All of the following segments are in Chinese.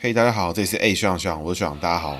嘿大家好，这里是 A 学长学长，我是学长，大家好。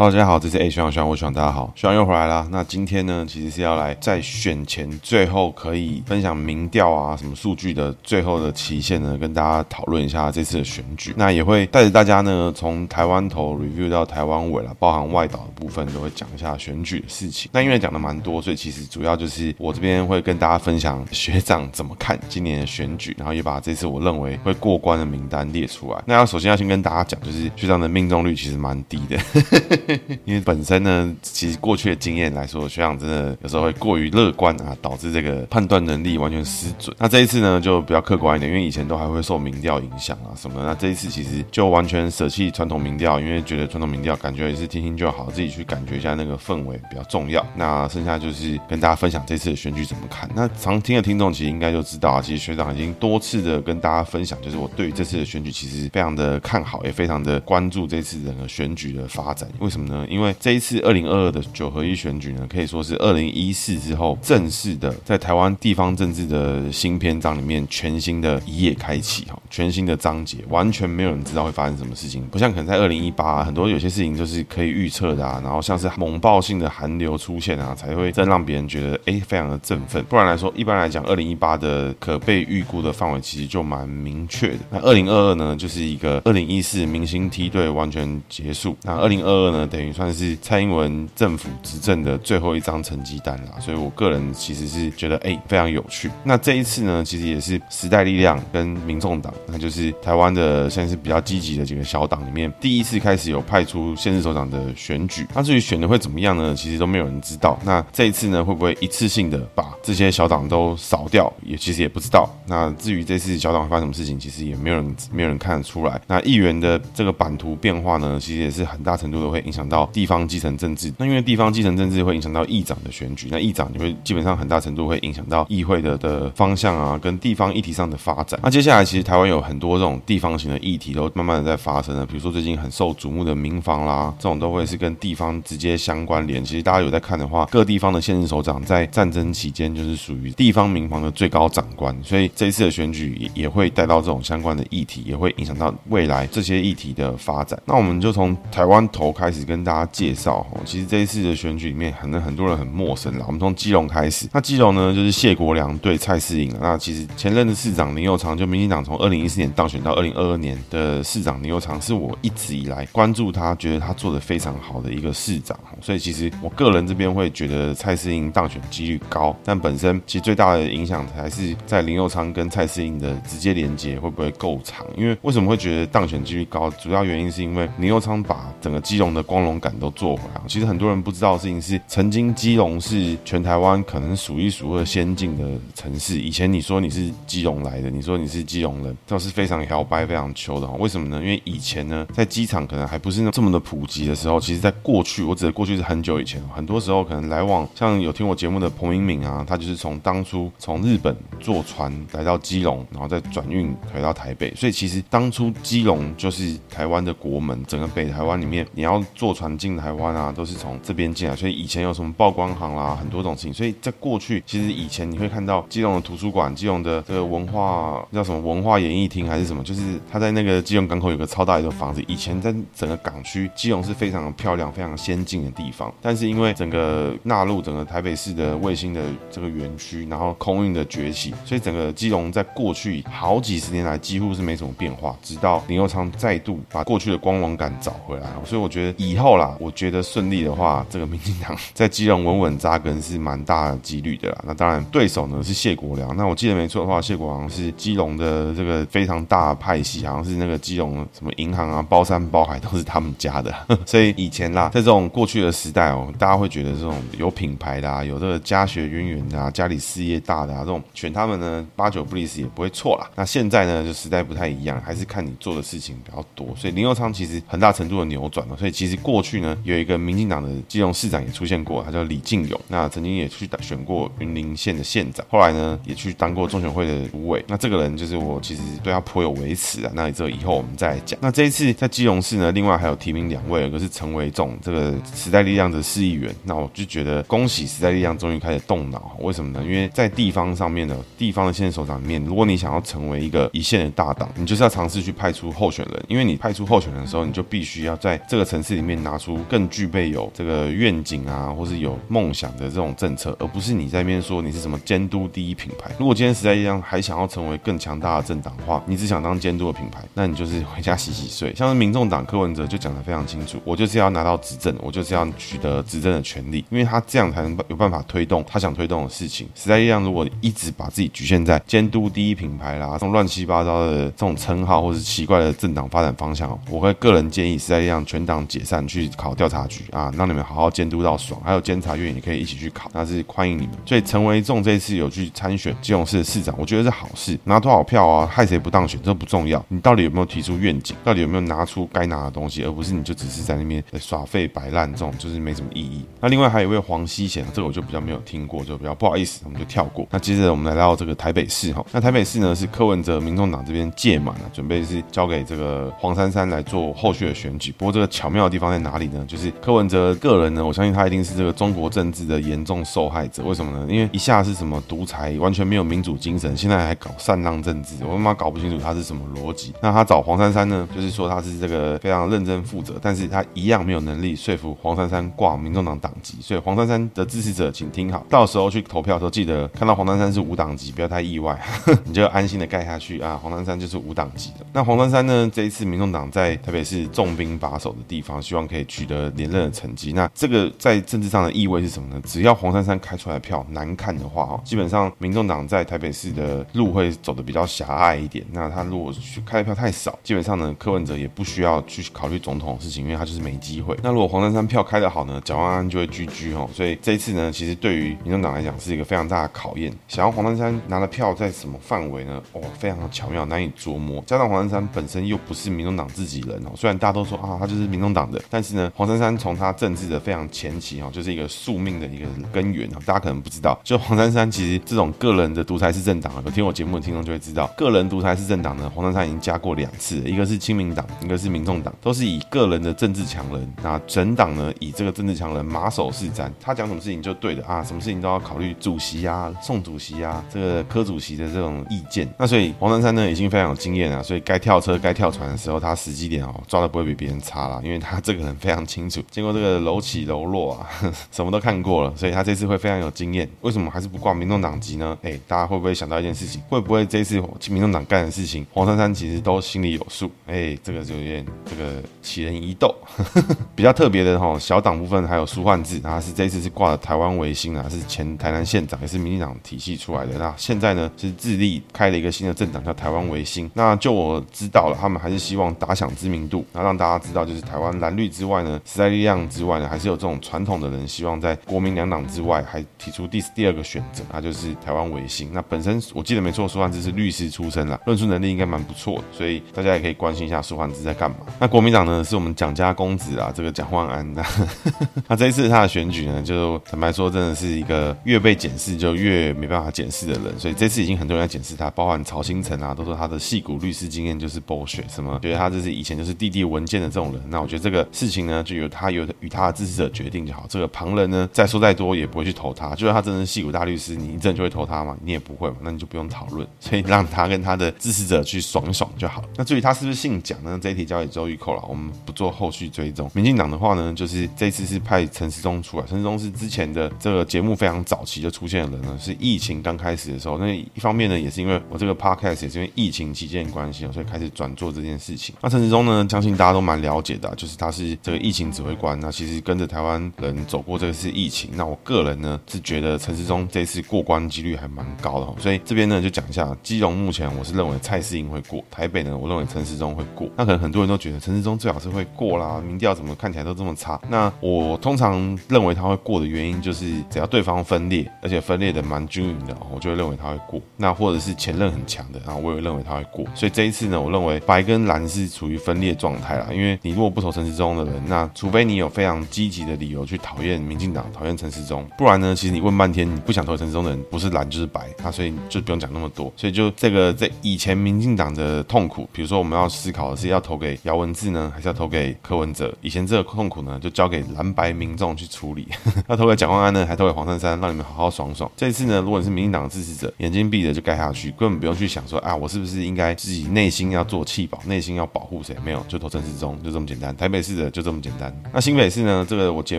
Hello，大家好，这是 A 学长学长，我学长，大家好，学长又回来了。那今天呢，其实是要来在选前最后可以分享民调啊，什么数据的最后的期限呢，跟大家讨论一下这次的选举。那也会带着大家呢，从台湾头 review 到台湾尾了，包含外岛的部分，都会讲一下选举的事情。那因为讲的蛮多，所以其实主要就是我这边会跟大家分享学长怎么看今年的选举，然后也把这次我认为会过关的名单列出来。那要首先要先跟大家讲，就是学长的命中率其实蛮低的。因为本身呢，其实过去的经验来说，学长真的有时候会过于乐观啊，导致这个判断能力完全失准。那这一次呢，就比较客观一点，因为以前都还会受民调影响啊什么。那这一次其实就完全舍弃传统民调，因为觉得传统民调感觉也是听听就好，自己去感觉一下那个氛围比较重要。那剩下就是跟大家分享这次的选举怎么看。那常听的听众其实应该就知道啊，其实学长已经多次的跟大家分享，就是我对于这次的选举其实非常的看好，也非常的关注这次整个选举的发展。为什么呢？因为这一次二零二二的九合一选举呢，可以说是二零一四之后正式的在台湾地方政治的新篇章里面全新的一页开启哈，全新的章节，完全没有人知道会发生什么事情，不像可能在二零一八很多有些事情就是可以预测的啊，然后像是猛爆性的寒流出现啊，才会真让别人觉得哎非常的振奋。不然来说，一般来讲二零一八的可被预估的范围其实就蛮明确的。那二零二二呢，就是一个二零一四明星梯队完全结束，那二零二二呢，等于算是。蔡英文政府执政的最后一张成绩单啦，所以我个人其实是觉得哎、非常有趣。那这一次呢，其实也是时代力量跟民众党，那就是台湾的现在是比较积极的几个小党里面，第一次开始有派出县市首长的选举。那至于选的会怎么样呢？其实都没有人知道。那这一次呢，会不会一次性的把这些小党都扫掉？也其实也不知道。那至于这次小党发生什么事情，其实也没有人没有人看得出来。那议员的这个版图变化呢，其实也是很大程度的会影响到地方。基层政治，那因为地方基层政治会影响到议长的选举，那议长你会基本上很大程度会影响到议会的的方向啊，跟地方议题上的发展。那接下来其实台湾有很多这种地方型的议题都慢慢的在发生了，比如说最近很受瞩目的民防啦，这种都会是跟地方直接相关联。其实大家有在看的话，各地方的县市首长在战争期间就是属于地方民防的最高长官，所以这一次的选举也会带到这种相关的议题，也会影响到未来这些议题的发展。那我们就从台湾头开始跟大家介绍。其实这一次的选举里面，可能很多人很陌生了。我们从基隆开始，那基隆呢，就是谢国梁对蔡适英。那其实前任的市长林佑昌，就民进党从二零一四年当选到二零二二年的市长林佑昌，是我一直以来关注他，觉得他做得非常好的一个市长。所以其实我个人这边会觉得蔡适英当选几率高，但本身其实最大的影响还是在林佑昌跟蔡适英的直接连接会不会够长？因为为什么会觉得当选几率高？主要原因是因为林佑昌把整个基隆的光荣感都做回来。其实很多人不知道的事情是，曾经基隆是全台湾可能数一数二先进的城市。以前你说你是基隆来的，你说你是基隆人，都是非常摇摆、非常秋的。为什么呢？因为以前呢，在机场可能还不是那这么的普及的时候，其实在过去，我指的过去是很久以前，很多时候可能来往，像有听我节目的彭明敏啊，他就是从当初从日本坐船来到基隆，然后再转运回到台北。所以其实当初基隆就是台湾的国门，整个北台湾里面，你要坐船进台湾。啊，都是从这边进来，所以以前有什么报关行啦，很多种事情。所以在过去，其实以前你会看到基隆的图书馆、基隆的这个文化叫什么文化演艺厅还是什么，就是他在那个基隆港口有个超大一个房子。以前在整个港区，基隆是非常漂亮、非常先进的地方。但是因为整个纳入整个台北市的卫星的这个园区，然后空运的崛起，所以整个基隆在过去好几十年来几乎是没什么变化。直到林佑昌再度把过去的光荣感找回来，所以我觉得以以后啦，我觉得。顺利的话，这个民进党在基隆稳稳扎根是蛮大的几率的啦。那当然，对手呢是谢国梁。那我记得没错的话，谢国梁是基隆的这个非常大的派系，好像是那个基隆什么银行啊，包山包海都是他们家的。所以以前啦，在这种过去的时代哦，大家会觉得这种有品牌的啊，有这个家学渊源的啊，家里事业大的啊，这种选他们呢，八九不离十也不会错啦。那现在呢，就时代不太一样，还是看你做的事情比较多。所以林右昌其实很大程度的扭转了。所以其实过去呢，有一个民进党的基隆市长也出现过，他叫李进勇，那曾经也去选过云林县的县长，后来呢也去当过中选会的主委。那这个人就是我其实对他颇有微词啊。那这以后我们再来讲。那这一次在基隆市呢，另外还有提名两位，一个是陈维仲，这个时代力量的市议员。那我就觉得恭喜时代力量终于开始动脑，为什么呢？因为在地方上面的地方的县首长里面，如果你想要成为一个一线的大党，你就是要尝试去派出候选人，因为你派出候选人的时候，你就必须要在这个城市里面拿出更具备有这个愿景啊，或是有梦想的这种政策，而不是你在那边说你是什么监督第一品牌。如果今天时代一样还想要成为更强大的政党的话，你只想当监督的品牌，那你就是回家洗洗睡。像是民众党柯文哲就讲得非常清楚，我就是要拿到执政，我就是要取得执政的权利，因为他这样才能有办法推动他想推动的事情。时代一样如果一直把自己局限在监督第一品牌啦，这种乱七八糟的这种称号，或是奇怪的政党发展方向，我会个人建议时代一样全党解散，去考调查局啊，让你们好好监督到爽。还有监察院也可以一起去考，那是欢迎你们。所以陈维仲这次有去参选基隆市的市长，我觉得是好事。拿多少票啊，害谁不当选这不重要，你到底有没有提出愿景，到底有没有拿出该拿的东西，而不是你就只是在那边耍废摆烂，这种就是没什么意义。那另外还有一位黄熙贤，这个我就比较没有听过，就比较不好意思，我们就跳过。那接着我们来到这个台北市哈，那台北市呢是柯文哲民众党这边届满了，准备是交给这个黄珊珊来做后续的选举。不过这个巧妙的地放在哪里呢？就是柯文哲个人呢，我相信他一定是这个中国政治的严重受害者。为什么呢？因为一下是什么独裁，完全没有民主精神，现在还搞禅让政治，我他妈搞不清楚他是什么逻辑。那他找黄珊珊呢，就是说他是这个非常认真负责，但是他一样没有能力说服黄珊珊挂民众党党籍。所以黄珊珊的支持者，请听好，到时候去投票的时候，记得看到黄珊珊是无党籍，不要太意外，你就安心的盖下去啊。黄珊珊就是无党籍的。那黄珊珊呢，这一次民众党在特别是重兵把守的地方，希望可以取得连任的成绩。那这个在政治上的意味是什么呢？只要黄珊珊开出来的票难看的话，哈，基本上民众党在台北市的路会走得比较狭隘一点。那他如果去开的票太少，基本上呢，柯文哲也不需要去考虑总统的事情，因为他就是没机会。那如果黄珊珊票开得好呢，蒋万安就会居居哦。所以这一次呢，其实对于民众党来讲是一个非常大的考验。想要黄珊珊拿的票在什么范围呢？哦，非常的巧妙，难以琢磨。加上黄珊珊本身又不是民众党自己人哦，虽然大家都说啊，他就是民众党的，但是呢，黄珊珊从他政治的非常前期哦，就是一个宿命的一个根源啊。大家可能不知道，就黄珊珊其实这种个人的独裁式政党啊，有听我节目的听众就会知道，个人独裁式政党呢，黄珊珊已经加过两次，一个是亲民党，一个是民众党，都是以个人的政治强人，那整党呢以这个政治强人马首是瞻，他讲什么事情就对的啊，什么事情都要考虑主席啊、宋主席啊、这个柯主席的这种意见。那所以黄珊珊呢已经非常有经验啊，所以该跳车、该跳船的时候，他时机点哦抓的不会比别人差啦，因为他这个人非常清楚，经过这个楼起楼落啊，什么都看过了，所以他这次会非常有经验。为什么还是不挂民众党籍呢？哎，大家会不会想到一件事情？会不会这次民众党干的事情，黄珊珊其实都心里有数？哎，这个就有点这个奇人疑窦，比较特别的哈，小党部分还有苏焕智，他是这次是挂了台湾维新啊，是前台南县长，也是民进党体系出来的。那现在呢是致力开了一个新的政党，叫台湾维新。那就我知道了，他们还是希望打响知名度，然后让大家知道，就是台湾蓝绿之外呢，时代力量之外呢，还是有这种传统的人，希望在国民两党之外，还提出第第二个选择，那就是台湾维新。那本身我记得没错，苏焕智是律师出身啦，论述能力应该蛮不错的，所以大家也可以关心一下苏焕智在干嘛。那国民党呢，是我们蒋家公子啊，这个蒋万安的。那这一次他的选举呢，就坦白说，真的是一个越被检视就越没办法检视的人。所以这次已经很多人在检视他，包含曹兴诚啊，都说他的戏骨律师经验就是 bullshit，什么觉得他这是以前就是弟弟文件的这种人。那我觉得这个事情呢，就由他由与他的支持者决定就好。这个旁人呢，再说再多也不会去投他。就算他真的是戏骨大律师，你一阵就会投他吗？你也不会嘛，那你就不用讨论。所以让他跟他的支持者去爽一爽就好。那至于他是不是姓蒋呢？这一题交给周玉蔻了，我们不做后续追踪。民进党的话呢，就是这次是派陈时中出来。陈时中是之前的这个节目非常早期就出现的人呢，是疫情刚开始的时候。那一方面呢，也是因为我这个 podcast 也是因为疫情期间的关系，所以开始转做这件事情。那陈时中呢，相信大家都蛮了解的，就是他是是这个疫情指挥官。那其实跟着台湾人走过这个是疫情。那我个人呢是觉得陈时中这次过关几率还蛮高的，所以这边呢就讲一下，基隆目前我是认为蔡适英会过，台北呢我认为陈时中会过。那可能很多人都觉得陈时中最好是会过啦，民调怎么看起来都这么差。那我通常认为他会过的原因就是，只要对方分裂，而且分裂的蛮均匀的，我就会认为他会过。那或者是前任很强的，然后我也认为他会过。所以这一次呢，我认为白跟蓝是处于分裂状态啦，因为你如果不投陈时中。的人，那除非你有非常积极的理由去讨厌民进党、讨厌陈时中，不然呢，其实你问半天，你不想投陈时中的人，不是蓝就是白，那所以就不用讲那么多。所以就这个在以前民进党的痛苦，比如说我们要思考的是要投给姚文智呢，还是要投给柯文哲？以前这个痛苦呢，就交给蓝白民众去处理。要投给蒋万安呢，还投给黄珊珊，让你们好好爽爽。这一次呢，如果你是民进党的支持者，眼睛闭着就盖下去，根本不用去想说啊，我是不是应该自己内心要做弃保，内心要保护谁？没有，就投陈时中，就这么简单。台北市是的就这么简单。那新北市呢？这个我节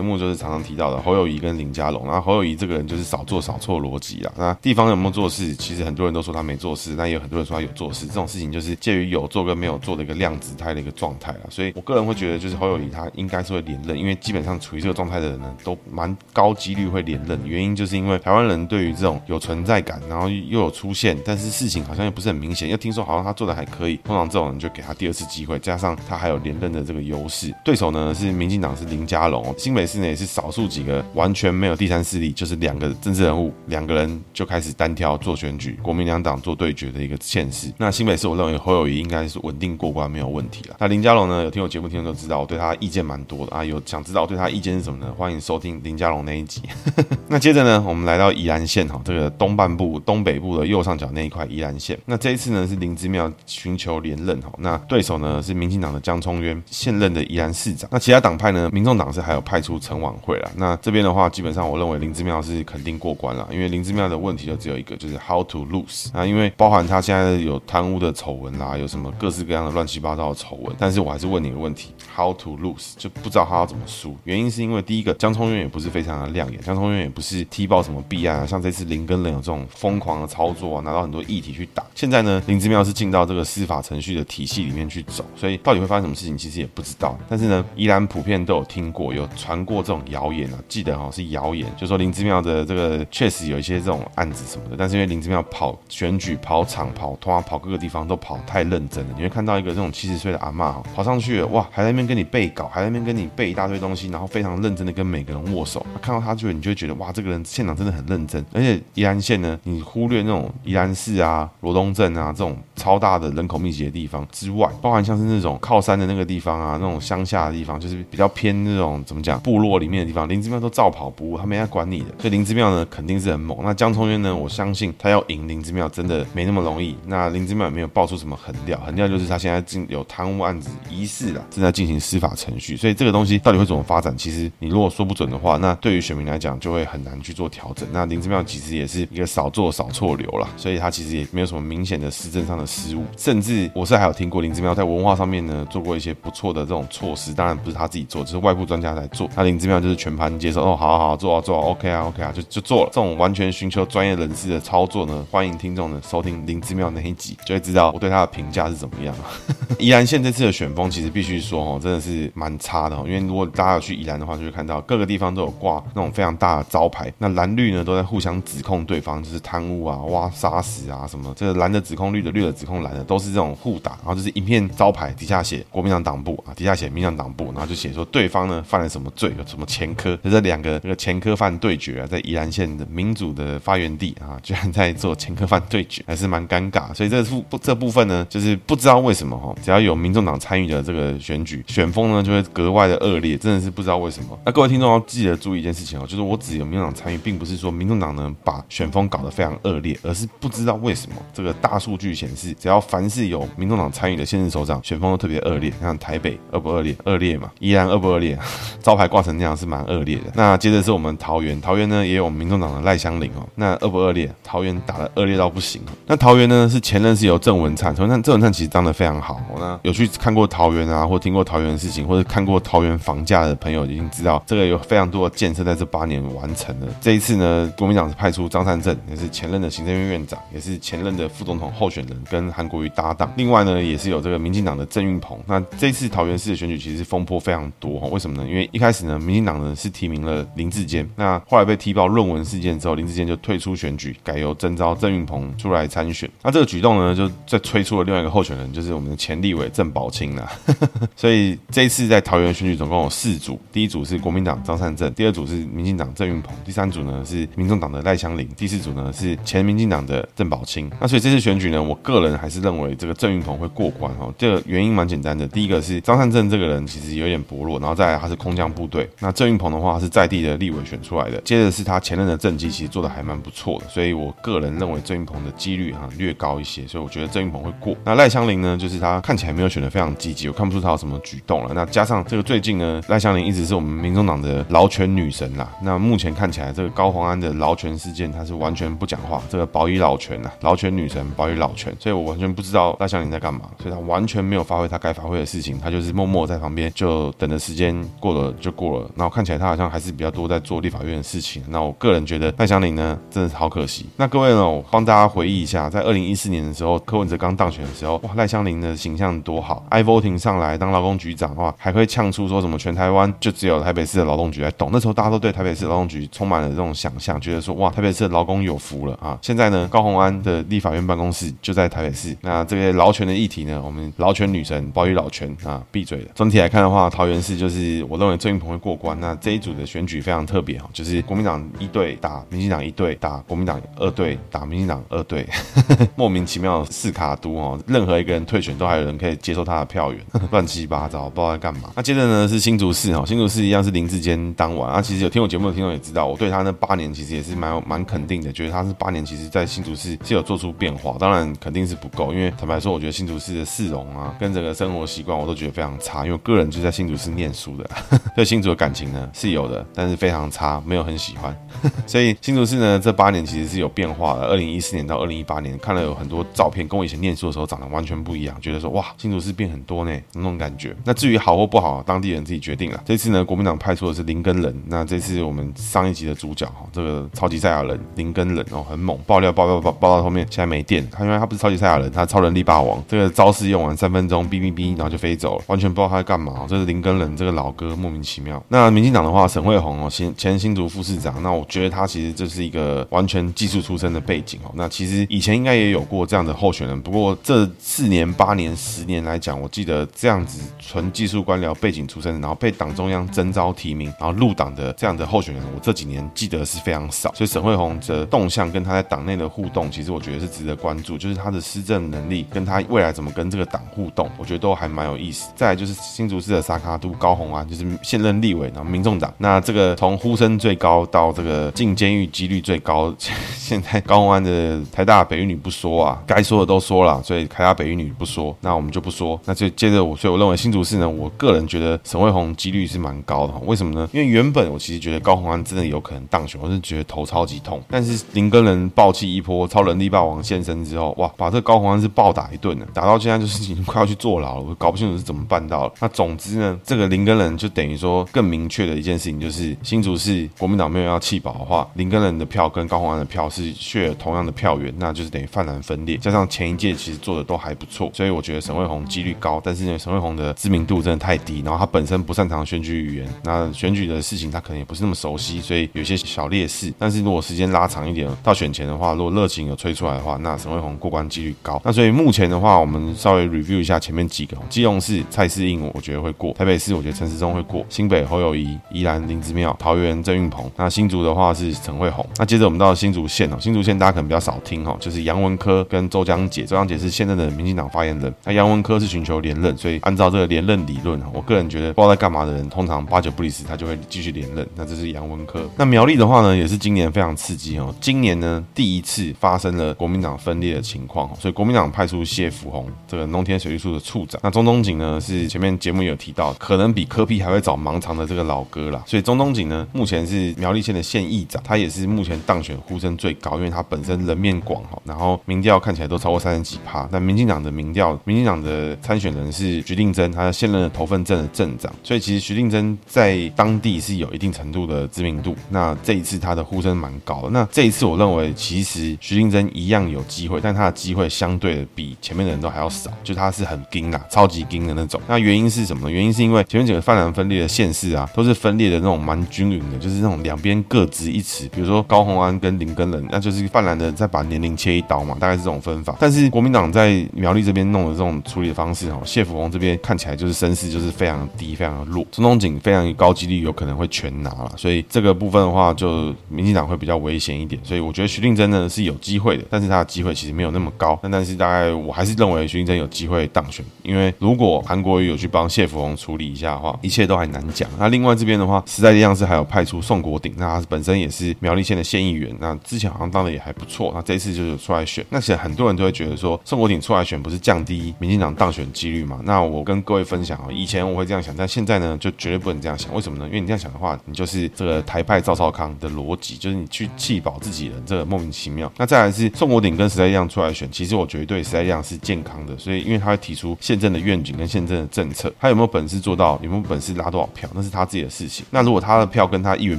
目就是常常提到的侯友宜跟林佳龙。然后侯友宜这个人就是少做少错逻辑啊。那地方有没有做事？其实很多人都说他没做事，但也有很多人说他有做事。这种事情就是介于有做跟没有做的一个量子态的一个状态啊。所以我个人会觉得，就是侯友宜他应该是会连任，因为基本上处于这个状态的人呢，都蛮高几率会连任。原因就是因为台湾人对于这种有存在感，然后又有出现，但是事情好像又不是很明显，又听说好像他做的还可以。通常这种人就给他第二次机会，加上他还有连任的这个优势。对手呢是民进党是林佳龙，新北市呢也是少数几个完全没有第三势力，就是两个政治人物，两个人就开始单挑做选举，国民两党做对决的一个县市。那新北市我认为侯友谊应该是稳定过关，没有问题了。那林佳龙呢，有听我节目听众都知道，我对他意见蛮多的啊。有想知道我对他意见是什么呢？欢迎收听林佳龙那一集。那接着呢，我们来到宜兰县哈，这个东半部、东北部的右上角那一块宜兰县。那这一次呢是林之妙寻求连任哈，那对手呢是民进党的江聪渊，现任的宜兰市长。那其他党派呢，民众党是还有派出陈琬惠了。那这边的话，基本上我认为林姿妙是肯定过关了，因为林姿妙的问题就只有一个，就是 how to lose 啊，因为包含他现在有贪污的丑闻啦，有什么各式各样的乱七八糟的丑闻。但是我还是问你一个问题，how to lose 就不知道他要怎么输。原因是因为第一个，江聪渊也不是非常的亮眼，江聪渊也不是踢爆什么弊案啊，像这次林根仁有这种疯狂的操作啊，拿到很多议题去打。现在呢，林姿妙是进到这个司法程序的体系里面去走，所以到底会发生什么事情，其实也不知道。但是是呢，宜兰普遍都有听过，有传过这种谣言啊，记得哈是谣言，就说林姿妙的这个确实有一些这种案子什么的。但是因为林姿妙跑选举、跑场、跑通啊，跑各个地方都跑太认真了，你会看到一个这种七十岁的阿嬷哈，跑上去了哇，还在那边跟你背稿，还在那边跟你背一大堆东西，然后非常认真的跟每个人握手。看到他就你就会觉得哇，这个人现场真的很认真。而且宜兰县呢，你忽略那种宜兰市啊、罗东镇啊这种超大的人口密集的地方之外，包含像是那种靠山的那个地方啊，那种乡下的地方，就是比较偏那种怎么讲部落里面的地方，林之妙都照跑不误，他没在管你的。所以林之妙呢，肯定是很猛。那江聪渊呢，我相信他要赢林之妙真的没那么容易。那林之妙也没有爆出什么狠料，狠料就是他现在进有贪污案子疑似了，正在进行司法程序。所以这个东西到底会怎么发展，其实你如果说不准的话，那对于选民来讲就会很难去做调整。那林之妙其实也是一个少做少错流了，所以他其实也没有什么明显的施政上的失误，甚至我是还有听过林之妙在文化上面呢做过一些不错的这种措施，当然不是他自己做，就是外部专家来做。那林姿妙就是全盘接受，哦，好好好，做啊做啊，OK 啊 OK 啊，就就做了。这种完全寻求专业人士的操作呢，欢迎听众呢收听林姿妙那一集，就会知道我对他的评价是怎么样。宜兰县这次的选风其实必须说哦，真的是蛮差的哦，因为如果大家有去宜兰的话，就会看到各个地方都有挂那种非常大的招牌，那蓝绿呢都在互相指控对方，就是贪污啊、挖沙石啊什么，这个蓝的指控绿的，绿的指控蓝的，都是这种互打，然后就是一片招牌底下写国民党党部啊，底下写民进党部，然后就写说对方呢犯了什么罪，有什么前科，就这两个这个前科犯对决啊，在宜兰县的民主的发源地啊，居然在做前科犯对决，还是蛮尴尬，所以这部这部分呢，就是不知道为什么哈，只要有民众党参与的这个选举，选风呢就会格外的恶劣，真的是不知道为什么。那各位听众要记得注意一件事情哦，就是我只有民众党参与，并不是说民众党呢把选风搞得非常恶劣，而是不知道为什么这个大数据显示，只要凡是有民众党参与的县市首长，选风都特别恶劣。像台北恶不恶劣？恶劣嘛。依然恶不恶劣？招牌挂成那样是蛮恶劣的。那接着是我们桃园，桃园呢也有民众党的赖香伶哦。那恶不恶劣？桃园打得恶劣到不行。那桃园呢是前任是由郑文灿，郑文灿郑文灿其实当的非常好。那有去看过桃园啊，或听过桃园的事情，或者看过桃园房价的朋友已经知道，这个有非常多的建设在这八年完成了。这一次呢，国民党是派出张善政，也是前任的行政院院长，也是前任的副总统候选人，跟韩国瑜搭档。另外呢，也是有这个民进党的郑运鹏。那这次桃园市的选举其实风波非常多哈，为什么呢？因为一开始呢，民进党呢是提名了林志坚，那后来被踢爆论文事件之后，林志坚就退出选举，改由征召郑运鹏出来参选。那这个举动呢，就再催出了另外一个候选人，就是我们的前立委郑宝清啦。所以这一次在桃园选举总共有四组，第一组是国民党张善政，第二组是民进党郑运鹏，第三组呢是民众党的赖香林，第四组呢是前民进党的郑宝清。那所以这次选举呢，我个人还是认为这个郑运鹏会过关哈。这个原因蛮简单的，第一个是张善政这个人人其实有点薄弱，然后再来他是空降部队。那郑运鹏的话是在地的立委选出来的，接着是他前任的政绩其实做的还蛮不错的，所以我个人认为郑运鹏的几率哈略高一些，所以我觉得郑运鹏会过。那赖香林呢，就是他看起来没有选的非常积极，我看不出他有什么举动了。那加上这个最近呢，赖香林一直是我们民众党的劳权女神啦。那目前看起来这个高黄安的劳权事件，他是完全不讲话，这个保以劳权呐，劳权女神保以劳权，所以我完全不知道赖香林在干嘛，所以他完全没有发挥他该发挥的事情，他就是默默在旁边就等着时间过了就过了。然后看起来他好像还是比较多在做立法院的事情。那我个人觉得赖香伶呢，真的是好可惜。那各位呢，我帮大家回忆一下，在二零一四年的时候，柯文哲刚当选的时候，哇，赖香伶的形象多好 ivo 上来当劳工局长的话，还会呛出说什么全台湾就只有台北市的劳动局来懂。那时候大家都对台北市劳动局充满了这种想象，觉得说哇，台北市的劳工有福了啊。现在呢，高虹安的立法院办公室就在台北市。那这个劳权的议题呢，我们劳权女神保以劳权啊，闭嘴了。体来看的话，桃园市就是我认为郑运鹏会过关。那这一组的选举非常特别哈，就是国民党一队打民进党一队，打国民党二队打民进党二队，莫名其妙四卡都哦，任何一个人退选都还有人可以接受他的票源，乱七八糟，不知道在干嘛。那接着呢是新竹市哈，新竹市一样是林志坚当完啊。其实有听我节目的听众也知道，我对他那八年其实也是蛮蛮肯定的，觉得他是八年其实在新竹市是有做出变化，当然肯定是不够，因为坦白说，我觉得新竹市的市容啊，跟整个生活习惯我都觉得非常差，因为个人就在新竹市念书的，对新竹的感情呢是有的，但是非常差，没有很喜欢。所以新竹市呢这八年其实是有变化的，二零一四年到二零一八年看了有很多照片，跟我以前念书的时候长得完全不一样，觉得说哇，新竹市变很多呢，那种感觉。那至于好或不好，当地人自己决定了。这次呢，国民党派出的是林根仁，那这次我们上一集的主角哈，这个超级赛亚人林根仁哦，很猛，爆料爆料爆爆到后面现在没电，他因为他不是超级赛亚人，他超人力霸王，这个招式用完三分钟哔哔哔，然后就飞走了，完全不知道他在干嘛。这是林根仁这个老哥莫名其妙。那民进党的话，沈慧虹哦，前前新竹副市长，那我觉得他其实就是一个完全技术出身的背景哦。那其实以前应该也有过这样的候选人，不过这四年、八年、十年来讲，我记得这样子纯技术官僚背景出身，然后被党中央征召提名，然后入党的这样的候选人，我这几年记得是非常少。所以沈慧虹的动向跟他在党内的互动，其实我觉得是值得关注，就是他的施政能力跟他未来怎么跟这个党互动，我觉得都还蛮有意思。再来就是新竹市的萨卡都高虹安，就是现任立委，然后民众党，那这个从呼声最高到这个进监狱几率最高，现在高虹安的台大北一女不说啊，该说的都说了，所以台大北一女不说，那我们就不说。那就接着我，所以我认为新竹市呢，我个人觉得沈慧红几率是蛮高的。为什么呢？因为原本我其实觉得高虹安真的有可能当选，我是觉得头超级痛。但是林根人爆气一波，超能力霸王现身之后，哇，把这个高虹安是暴打一顿的，打到现在就是已经快要去坐牢了，我搞不清楚是怎么办到了。那总之呢，这个林根仁就等于说更明确的一件事情，就是新竹市国民党没有要弃保的话，林根仁的票跟高虹安的票是血同样的票源，那就是等于泛蓝分裂。加上前一届其实做的都还不错，所以我觉得沈慧虹几率高。但是呢，沈慧虹的知名度真的太低，然后他本身不擅长选举语言，那选举的事情他可能也不是那么熟悉，所以有些小劣势。但是如果时间拉长一点，到选前的话，如果热情有吹出来的话，那沈慧虹过关几率高。那所以目前的话，我们稍微 review 一下前面几个：基隆市蔡适应，我觉得会过；台北市我觉得陈时中会过；新北侯友谊、宜兰林姿妙、桃园郑运鹏。那新竹的话是陈慧虹。那接着我们到新竹县哦，新竹县大家可能比较少听哈，就是杨文科跟周江杰。周江杰是现任的民进党发言人，那杨文科是寻求连任，所以按照这个连任理论，我个人觉得不知道在干嘛的人，通常八九不离十，他就会继续连任。那这是杨文科。那苗栗的话呢，也是今年非常刺激哦。今年呢，第一次发生了国民党分裂的情况，所以国民党派出谢福弘这个农田水利处的处长。那钟东锦呢，是前面节目有提到，可能比柯 P 还会早盲肠的这个老哥啦。所以中东锦呢，目前是苗栗县的县议长，他也是目前当选呼声最高，因为他本身人面广哈，然后民调看起来都超过三十几趴。那民进党的民调，民进党的参选人是徐定珍，他现任的头份镇的镇长，所以其实徐定珍在当地是有一定程度的知名度。那这一次他的呼声蛮高的。那这一次我认为，其实徐定珍一样有机会，但他的机会相对的比前面的人都还要少，就他是很硬啊，超级硬的那种。那原因是什么呢？原因是因为前面几个泛蓝分裂的县市啊，都是分裂的那种蛮均匀的，就是那种两边各执一词。比如说高虹安跟林根仁，那就是泛蓝的再把年龄切一刀嘛，大概是这种分法。但是国民党在苗栗这边弄的这种处理的方式，哈，谢福弘这边看起来就是声势就是非常低，非常的弱。钟东锦非常高几率有可能会全拿了，所以这个部分的话，就民进党会比较危险一点。所以我觉得徐定真呢是有机会的，但是他的机会其实没有那么高。但但是大概我还是认为徐定真有机会当选，因为如果韩国瑜有去帮帮谢福洪处理一下的话，一切都还难讲。那另外这边的话，时代力量是还有派出宋国鼎，那他本身也是苗栗县的县议员，那之前好像当的也还不错。那这一次就是出来选，那其实很多人都会觉得说，宋国鼎出来选不是降低民进党当选几率嘛？那我跟各位分享啊，以前我会这样想，但现在呢，就绝对不能这样想。为什么呢？因为你这样想的话，你就是这个台派赵少康的逻辑，就是你去弃保自己人，这个莫名其妙。那再来是宋国鼎跟时代力量出来选，其实我绝对时代力量是健康的，所以因为他会提出宪政的愿景跟宪政的政策，他有没有本事做到？有没有本事拉多少票？那是他自己的事情。那如果他的票跟他议员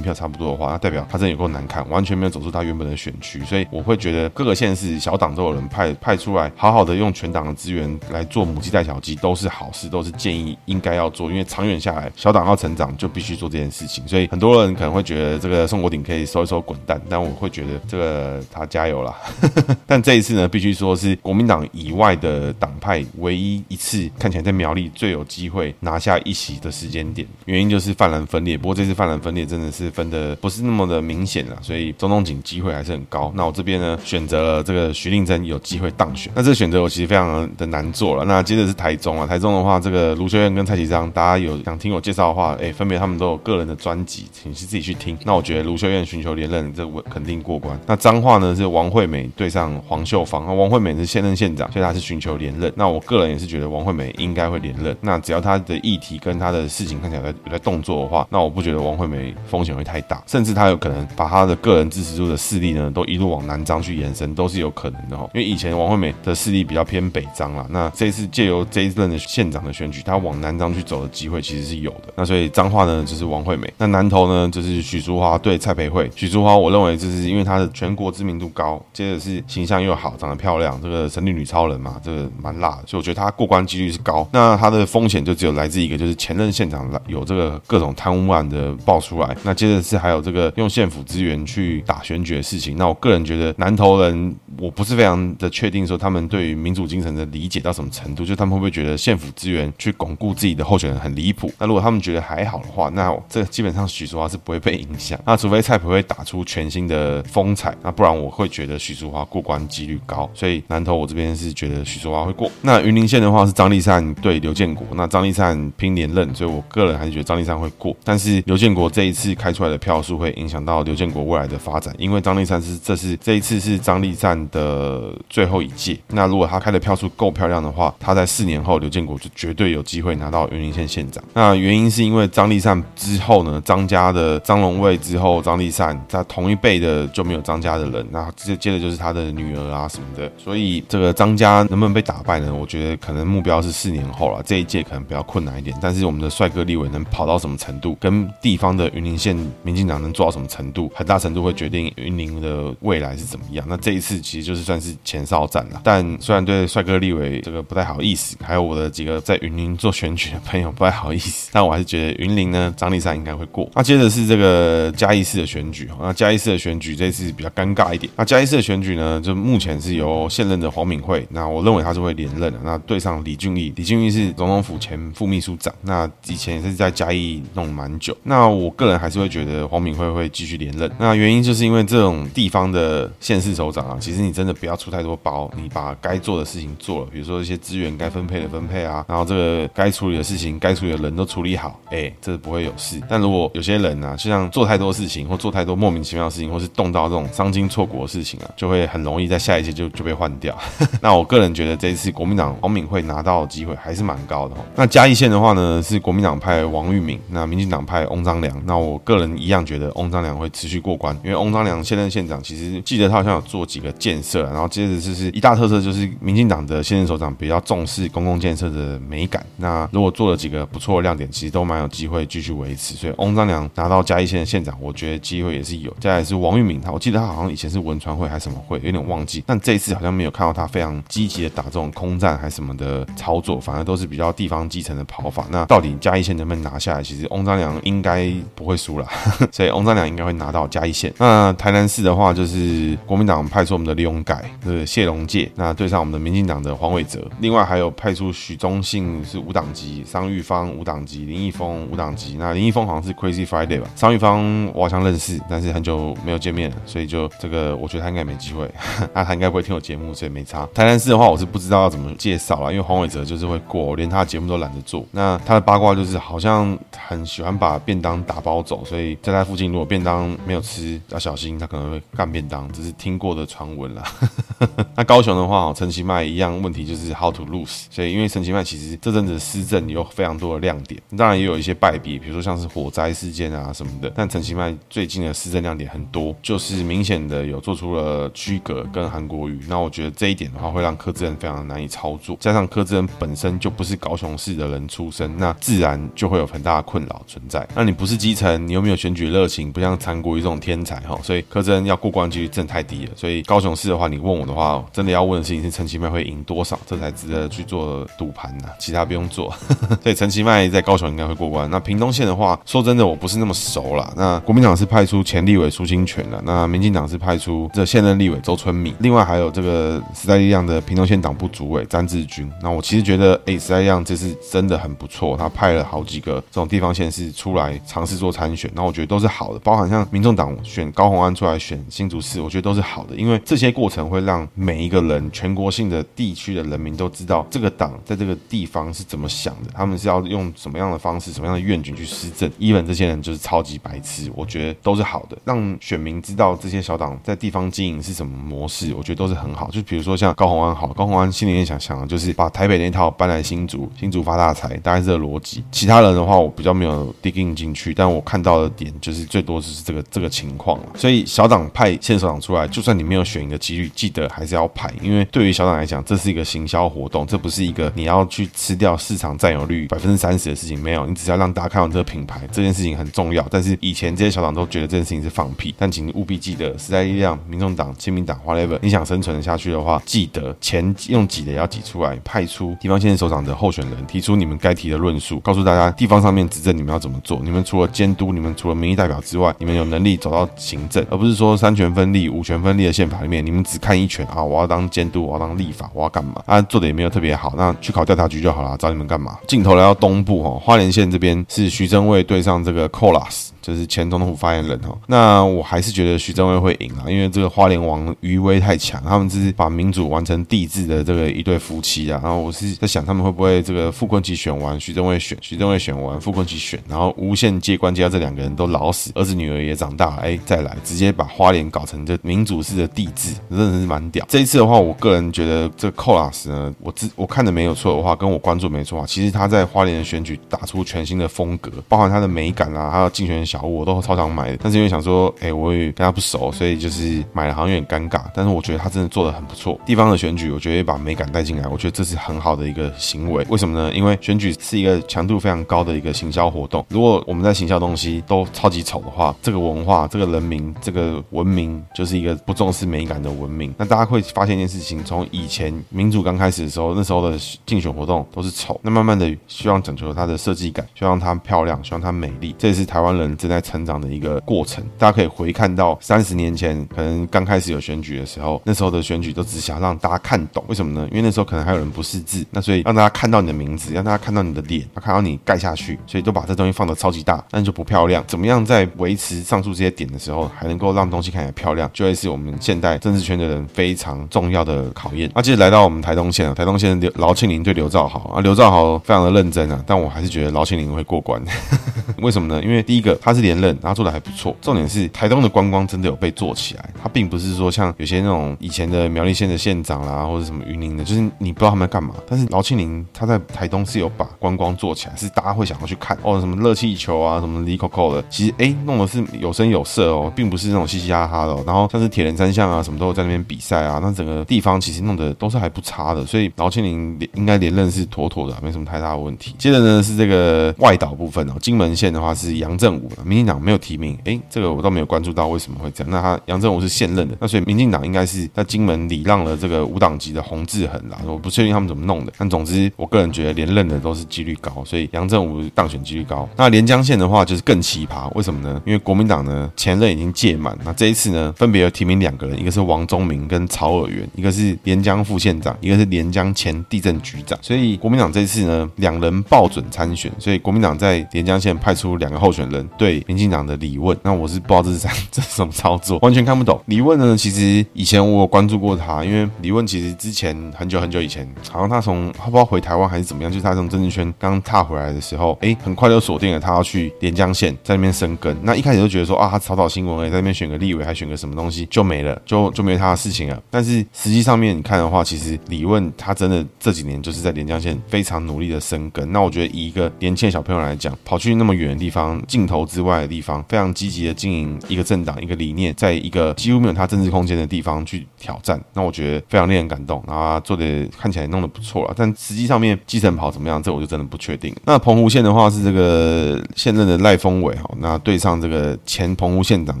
票差不多的话，那代表他真的有够难看，完全没有走出他原本的选区。所以我会觉得各个县市小党都有人派派出来，好好的用全党的资源来做母鸡带小鸡，都是好事，都是建议应该要做。因为长远下来，小党要成长就必须做这件事情。所以很多人可能会觉得这个宋国鼎可以收一收滚蛋，但我会觉得这个他加油啦。但这一次呢，必须说是国民党以外的党派唯一一次看起来在苗栗最有机机会拿下一席的时间点，原因就是泛蓝分裂。不过这次泛蓝分裂真的是分的不是那么的明显了，所以中东锦机会还是很高。那我这边呢，选择了这个徐令珍有机会当选。那这个选择我其实非常的难做了。那接着是台中啊，台中的话，这个卢秀燕跟蔡其章，大家有想听我介绍的话，哎，分别他们都有个人的专辑，请自己去听。那我觉得卢秀燕寻求连任，这个肯定过关。那彰化呢是王惠美对上黄秀芳，那王惠美是现任县长，所以他是寻求连任。那我个人也是觉得王惠美应该会连任。那只要要他的议题跟他的事情看起来有在在动作的话，那我不觉得王惠美风险会太大，甚至他有可能把他的个人支持度的势力呢，都一路往南张去延伸，都是有可能的哈。因为以前王惠美的势力比较偏北张啦，那这一次借由这一任的县长的选举，他往南张去走的机会其实是有的。那所以彰化呢就是王惠美，那南投呢就是许淑华对蔡培慧。许淑华我认为就是因为她的全国知名度高，接着是形象又好，长得漂亮，这个神力女超人嘛，这个蛮辣的，所以我觉得她过关几率是高。那她的风险就只有来自一个，就是前任县长有这个各种贪污案的爆出来，那接着是还有这个用县府资源去打选举的事情。那我个人觉得南投人，我不是非常的确定说他们对于民主精神的理解到什么程度，就他们会不会觉得县府资源去巩固自己的候选人很离谱？那如果他们觉得还好的话，那这基本上许淑华是不会被影响。那除非蔡培慧打出全新的风采，那不然我会觉得许淑华过关几率高。所以南投我这边是觉得许淑华会过。那云林县的话是张立善对刘建国，那张立善拼连任，所以我个人还是觉得张立善会过。但是刘建国这一次开出来的票数会影响到刘建国未来的发展，因为张立善是这是这一次是张立善的最后一届。那如果他开的票数够漂亮的话，他在四年后刘建国就绝对有机会拿到云林县县长。那原因是因为张立善之后呢，张家的张荣卫之后，张立善在同一辈的就没有张家的人，那接接着就是他的女儿啊什么的，所以这个张家能不能被打败呢？我觉得可能目标是四年后了，这一届可能比较困难一点。但是我们的帅哥立委能跑到什么程度，跟地方的云林县民进党能做到什么程度，很大程度会决定云林的未来是怎么样。那这一次其实就是算是前哨战了。但虽然对帅哥立委这个不太好意思，还有我的几个在云林做选举的朋友不太好意思，但我还是觉得云林呢，张丽善应该会过。那接着是这个嘉义市的选举，那嘉义市的选举这次比较尴尬一点。那嘉义市的选举呢，就目前是由现任的黄敏惠，那我认为他是会连任的。那对上李俊毅，李俊毅是总统府前副秘书长，那以前也是在嘉义弄蛮久。那我个人还是会觉得黄敏惠会继续连任。那原因就是因为这种地方的县市首长啊，其实你真的不要出太多包，你把该做的事情做了，比如说一些资源该分配的分配啊，然后这个该处理的事情、该处理的人都处理好，哎，这不会有事。但如果有些人啊，就像做太多事情或做太多莫名其妙的事情，或是动到这种伤筋错骨的事情啊，就会很容易在下一届就就被换掉。那我个人觉得这一次国民党黄敏惠拿到的机会还是蛮高的。那嘉义县的话呢，是国民党派王玉敏，那民进党派翁章良。那我个人一样觉得翁章良会持续过关，因为翁章良现任县长其实记得他好像有做几个建设，然后接着就是一大特色就是民进党的现任首长比较重视公共建设的美感。那如果做了几个不错的亮点，其实都蛮有机会继续维持。所以翁章良拿到嘉义县的县长，我觉得机会也是有。再来是王玉敏，他我记得他好像以前是文传会还是什么会，有点忘记。但这一次好像没有看到他非常积极的打这种空战还什么的操作，反而都是比较地方基层的跑法。那到底嘉义县能不能拿下来？其实翁章良应该不会输了，所以翁章良应该会拿到嘉义县。那台南市的话，就是国民党派出我们的李永改，就是谢龙介，那对上我们的民进党的黄伟哲。另外还有派出许忠信是无党籍，商玉芳无党籍，林义峰无党籍。那林义峰好像是 Crazy Friday 吧？商玉芳我好像认识，但是很久没有见面了，所以就这个我觉得他应该没机会。那他应该不会听我节目，所以没差。台南市的话，我是不知道要怎么介绍了，因为黄伟哲就是会过，连他的节目都都懒得做。那他的八卦就是好像很喜欢把便当打包走，所以在他附近如果便当没有吃要小心，他可能会干便当，这是听过的传闻啦。那高雄的话，陈其迈一样问题就是 how to lose，所以因为陈其迈其实这阵子施政有非常多的亮点，当然也有一些败笔，比如说像是火灾事件啊什么的。但陈其迈最近的施政亮点很多，就是明显的有做出了区隔跟韩国瑜。那我觉得这一点的话，会让柯志恩非常难以操作，加上柯志恩本身就不是高雄市的人出身，那自然就会有很大的困扰存在。那你不是基层，你又没有选举热情，不像韩国瑜这种天才哈，所以柯真要过关几率真的太低了。所以高雄市的话，你问我的话，真的要问的事情是陈其迈会赢多少，这才值得去做赌盘呐，其他不用做。所以陈其迈在高雄应该会过关。那屏东县的话，说真的，我不是那么熟啦。那国民党是派出前立委苏清泉的，那民进党是派出这现任立委周春米，另外还有这个时代力量的屏东县党部主委詹志军。那我其实觉得，哎，时代力量这次真的很不错，他派了好几个这种地方县市出来尝试做参选，那我觉得都是好的。包含像民众党选高虹安出来选新竹市，我觉得都是好的，因为这些过程会让每一个人、全国性的地区的人民都知道这个党在这个地方是怎么想的，他们是要用什么样的方式、什么样的愿景去施政。even 这些人就是超级白痴，我觉得都是好的，让选民知道这些小党在地方经营是什么模式，我觉得都是很好。就比如说像高虹安，好，高虹安心里面想想的就是把台北那套搬来新竹，新主发大财，大概是这个逻辑。其他人的话，我比较没有 dig in 进去，但我看到的点就是最多就是这个这个情况了。所以小党派县首长出来，就算你没有选一个几率，记得还是要派，因为对于小党来讲，这是一个行销活动，这不是一个你要去吃掉市场占有率百分之三十的事情。没有，你只要让大家看到这个品牌，这件事情很重要。但是以前这些小党都觉得这件事情是放屁，但请你务必记得，时代力量、民众党、亲民党、whatever，你想生存下去的话，记得钱用挤的要挤出来，派出地方县首长的候选人，提出你们该提的论述，告诉大家地方上面执政你们要怎么做。你们除了监督，你们除了民意代表之外，你们有能力走到行政，而不是说三权分立、五权分立的宪法里面，你们只看一权啊！我要当监督，我要当立法，我要干嘛？啊，做的也没有特别好，那去考调查局就好了，找你们干嘛？镜头来到东部哦，花莲县这边是徐正蔚对上这个 Colas。就是前总统府发言人哈，那我还是觉得徐正威会赢啊，因为这个花莲王余威太强，他们是把民主完成帝制的这个一对夫妻啊。然后我是在想，他们会不会这个傅昆萁选完，徐正威选，徐正威选完，傅昆萁选，然后无限接官接到这两个人都老死，儿子女儿也长大，哎，再来直接把花莲搞成这民主式的帝制，真的是蛮屌。这一次的话，我个人觉得这个寇老师呢，我自我看的没有错的话，跟我关注没错啊，其实他在花莲的选举打出全新的风格，包含他的美感啊，还有竞选。小物我都超常买的，但是因为想说，哎、我也跟他不熟，所以就是买了好像有点尴尬。但是我觉得他真的做得很不错。地方的选举，我觉得把美感带进来，我觉得这是很好的一个行为。为什么呢？因为选举是一个强度非常高的一个行销活动。如果我们在行销东西都超级丑的话，这个文化、这个人民、这个文明就是一个不重视美感的文明。那大家会发现一件事情：从以前民主刚开始的时候，那时候的竞选活动都是丑。那慢慢的希望讲求它的设计感，希望它漂亮，希望它美丽。这也是台湾人。正在成长的一个过程，大家可以回看到三十年前，可能刚开始有选举的时候，那时候的选举都只想让大家看懂，为什么呢？因为那时候可能还有人不识字，那所以让大家看到你的名字，让大家看到你的脸，要看到你盖下去，所以都把这东西放得超级大，但就不漂亮。怎么样在维持上述这些点的时候，还能够让东西看起来漂亮，就会是我们现代政治圈的人非常重要的考验。那接着来到我们台东县啊，台东县的刘庆林对刘兆豪啊，刘兆豪非常的认真啊，但我还是觉得劳庆林会过关，为什么呢？因为第一个他。是连任，然后做的还不错。重点是台东的观光真的有被做起来，它并不是说像有些那种以前的苗栗县的县长啦，或者什么云林的，就是你不知道他们在干嘛。但是劳庆铃他在台东是有把观光做起来，是大家会想要去看哦，什么热气球啊，什么哩扣扣的，其实哎弄的是有声有色哦，并不是那种嘻嘻哈哈的哦。然后像是铁人三项啊，什么都在那边比赛啊，那整个地方其实弄得都是还不差的，所以劳庆铃应该连任是妥妥的，没什么太大的问题。接着呢是这个外岛部分哦，金门县的话是杨振武。民进党没有提名，哎，这个我倒没有关注到为什么会这样。那他杨振武是现任的，那所以民进党应该是在金门礼让了这个无党籍的洪志恒啦。我不确定他们怎么弄的，但总之我个人觉得连任的都是几率高，所以杨振武当选几率高。那连江县的话就是更奇葩，为什么呢？因为国民党呢前任已经届满，那这一次呢分别有提名两个人，一个是王宗明跟曹尔元，一个是连江副县长，一个是连江前地震局长。所以国民党这次呢两人报准参选，所以国民党在连江县派出两个候选人对。民进党的李问。那我是不知道这是，这是什么操作，完全看不懂。李问呢，其实以前我有关注过他，因为李问其实之前很久很久以前，好像他从他不知道回台湾还是怎么样，就是他从政治圈刚踏回来的时候，哎，很快就锁定了他要去连江县在那边生根。那一开始就觉得说啊，他炒炒新闻，哎，在那边选个立委，还选个什么东西就没了，就就没他的事情了。但是实际上面你看的话，其实李问他真的这几年就是在连江县非常努力的生根。那我觉得以一个年轻的小朋友来讲，跑去那么远的地方，镜头之外的地方，非常积极的经营一个政党、一个理念，在一个几乎没有他政治空间的地方去挑战，那我觉得非常令人感动。然后他做的看起来弄得不错了，但实际上面基层跑怎么样，这我就真的不确定。那澎湖县的话是这个现任的赖峰伟哈，那对上这个前澎湖县长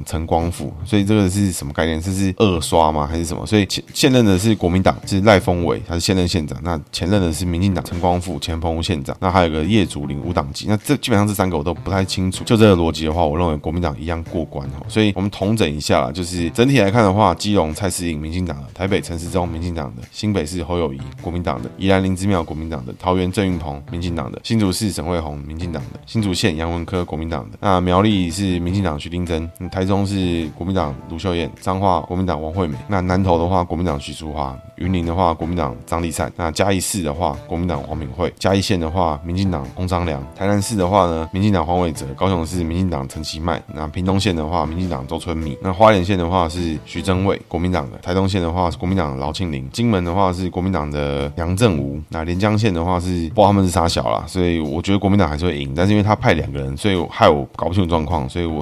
陈光复，所以这个是什么概念？这是二刷吗？还是什么？所以现现任的是国民党，是赖峰伟，他是现任县长。那前任的是民进党陈光复，前澎湖县长。那还有个叶祖林无党籍。那这基本上这三个我都不太清楚。就这个逻辑的话，我认为国民党一样过关哈。所以我们统整一下啦，就是整体来看的话，基隆蔡适应民进党的，台北陈时中民进党的，新北市侯友谊国民党的，宜兰林之妙国民党的，桃园郑运鹏民进党的，新竹市沈慧虹民进党的，新竹县杨文科国民党的。那苗栗是民进党徐丁珍，台中是国民党卢秀燕，彰化国民党王惠美。那南投的话，国民党徐淑华。云林的话，国民党张丽善；那嘉义市的话，国民党黄敏惠；嘉义县的话，民进党翁章良；台南市的话呢，民进党黄伟哲；高雄市民民进党陈其迈；那屏东县的话，民进党周春米；那花莲县的话是徐榛蔚，国民党的；台东县的话是国民党劳庆铃；金门的话是国民党的杨正吾；那连江县的话是不知道他们是啥小啦，所以我觉得国民党还是会赢，但是因为他派两个人，所以害我搞不清楚状况，所以我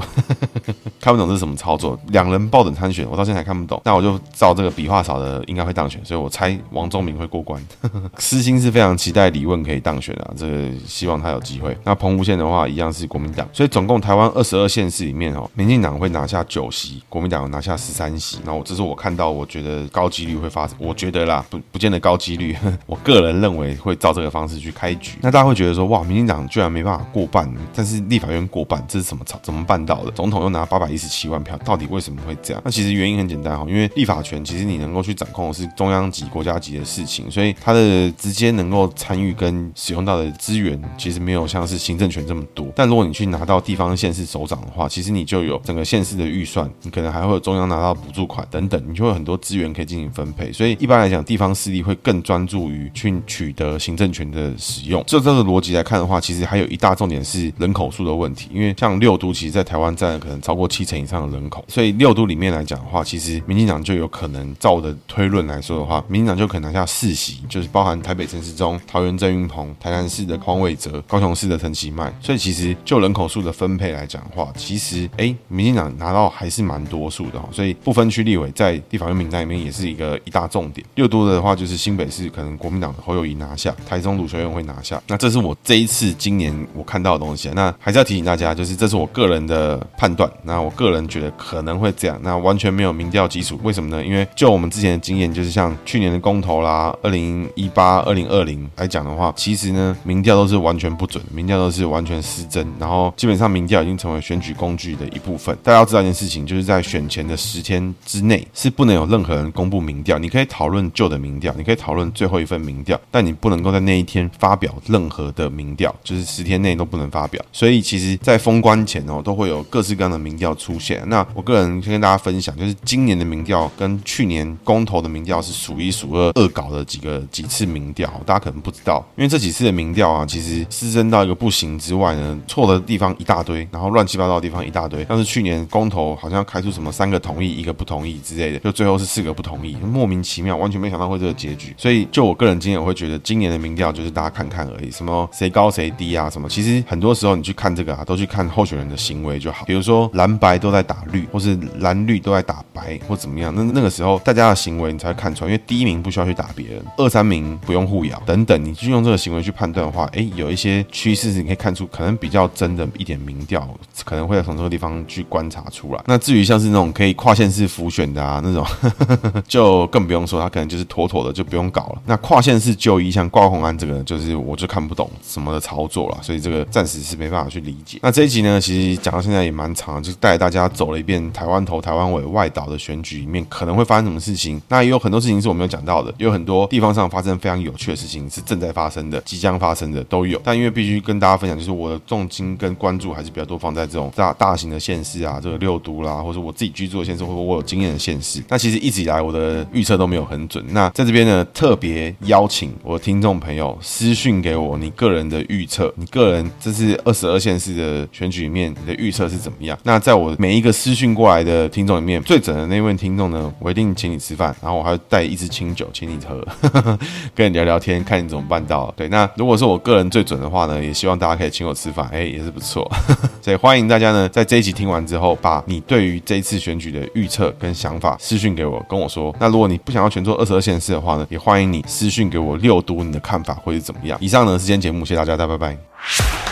看不懂这是什么操作，两人抱等参选，我到现在还看不懂。那我就照这个笔画少的应该会当选。所以我猜王忠明会过关，私心是非常期待李问可以当选啊，这个希望他有机会。那澎湖县的话一样是国民党，所以总共台湾二十二县市里面哦，民进党会拿下九席，国民党拿下十三席。那我这是我看到，我觉得高几率会发生，我觉得啦，不不见得高几率，我个人认为会照这个方式去开局。那大家会觉得说，哇，民进党居然没办法过半，但是立法院过半，这是什么操？怎么办到的？总统又拿八百一十七万票，到底为什么会这样？那其实原因很简单哈，因为立法权其实你能够去掌控的是中央。级国家级的事情，所以他的直接能够参与跟使用到的资源，其实没有像是行政权这么多。但如果你去拿到地方县市首长的话，其实你就有整个县市的预算，你可能还会有中央拿到补助款等等，你就会有很多资源可以进行分配。所以一般来讲，地方势力会更专注于去取得行政权的使用。就这个逻辑来看的话，其实还有一大重点是人口数的问题，因为像六都，其实在台湾占了可能超过七成以上的人口，所以六都里面来讲的话，其实民进党就有可能照我的推论来说的话。民进党就可能拿下四席，就是包含台北城市中、桃园郑运鹏、台南市的黄伟哲、高雄市的陈其迈。所以其实就人口数的分配配来讲话，其实哎，民进党拿到还是蛮多数的。所以不分区立委在地法院名单里面也是一个一大重点。又多的话，就是新北市可能国民党的侯友谊拿下，台中卢秀燕会拿下。那这是我这一次今年我看到的东西。那还是要提醒大家，就是这是我个人的判断。那我个人觉得可能会这样，那完全没有民调基础。为什么呢？因为就我们之前的经验，就是像去年的公投啦，二零一八、二零二零来讲的话，其实呢，民调都是完全不准，民调都是完全失真，然后基本上民调已经成为选举工具的一部分。大家要知道一件事情，就是在选前的十天之内是不能有任何人公布民调。你可以讨论旧的民调，你可以讨论最后一份民调，但你不能够在那一天发表任何的民调，就是十天内都不能发表。所以其实，在封关前哦，都会有各式各样的民调出现。那我个人先跟大家分享，就是今年的民调跟去年公投的民调是数一数二恶搞的几个几次民调，大家可能不知道，因为这几次的民调啊，其实失真到一个不行之外呢，错的地方一大堆，然后乱七八糟的地方一大堆。像是去年公投好像开出什么三个同意一个不同意之类的，就最后是四个不同意，莫名其妙，完全没想到会这个结局。所以就我个人经验，我会觉得今年的民调就是大家看看而已，什么谁高谁低啊什么，其实很多时候你去看这个啊，都去看候选人的行为就好。比如说蓝白都在打绿，或是蓝绿都在打白，或怎么样，那那个时候大家的行为你才会看出来，因为第一名不需要去打别人，二三名不用互咬等等，你去用这个行为去判断的话，哎，有一些趋势你可以看出可能比较真的一点民调，可能会从这个地方去观察出来。那至于像是那种可以跨县市辅选的啊，那种 就更不用说，他可能就是妥妥的就不用搞了。那跨县市就医像挂红安这个，就是我就看不懂什么的操作了，所以这个暂时是没办法去理解。那这一集呢，其实讲到现在也蛮长，就带带大家走了一遍台湾头、台湾尾、外岛的选举里面可能会发生什么事情。那也有很多事情是我没有讲到的，有很多地方上发生非常有趣的事情是正在发生的、即将发生的都有。但因为必须跟大家分享，就是我的重心跟关注还是比较多放在这种大大型的县市啊，这个六都啦，或者我自己居住的县市，或者我有经验的县市。那其实一直以来我的预测都没有很准。那在这边呢，特别邀请我的听众朋友私讯给我你个人的预测，你个人这是二十二县市的选举里面你的预测是怎么样？那在我每一个私讯过来的听众里面，最准的那位听众呢，我一定请你吃饭，然后我还带一支清酒请你喝，跟你聊聊天，看你怎么办到。对，那如果是我个人最准的话呢，也希望大家可以请我吃饭，哎，也是不错。所以欢迎大家呢，在这一集听完之后，把你对于这一次选举的预测跟想法私讯给我，跟我说。那如果你不想要全做二十二县市的话呢，也欢迎你私讯给我六读你的看法会是怎么样。以上呢是今天节目，谢谢，大家拜拜。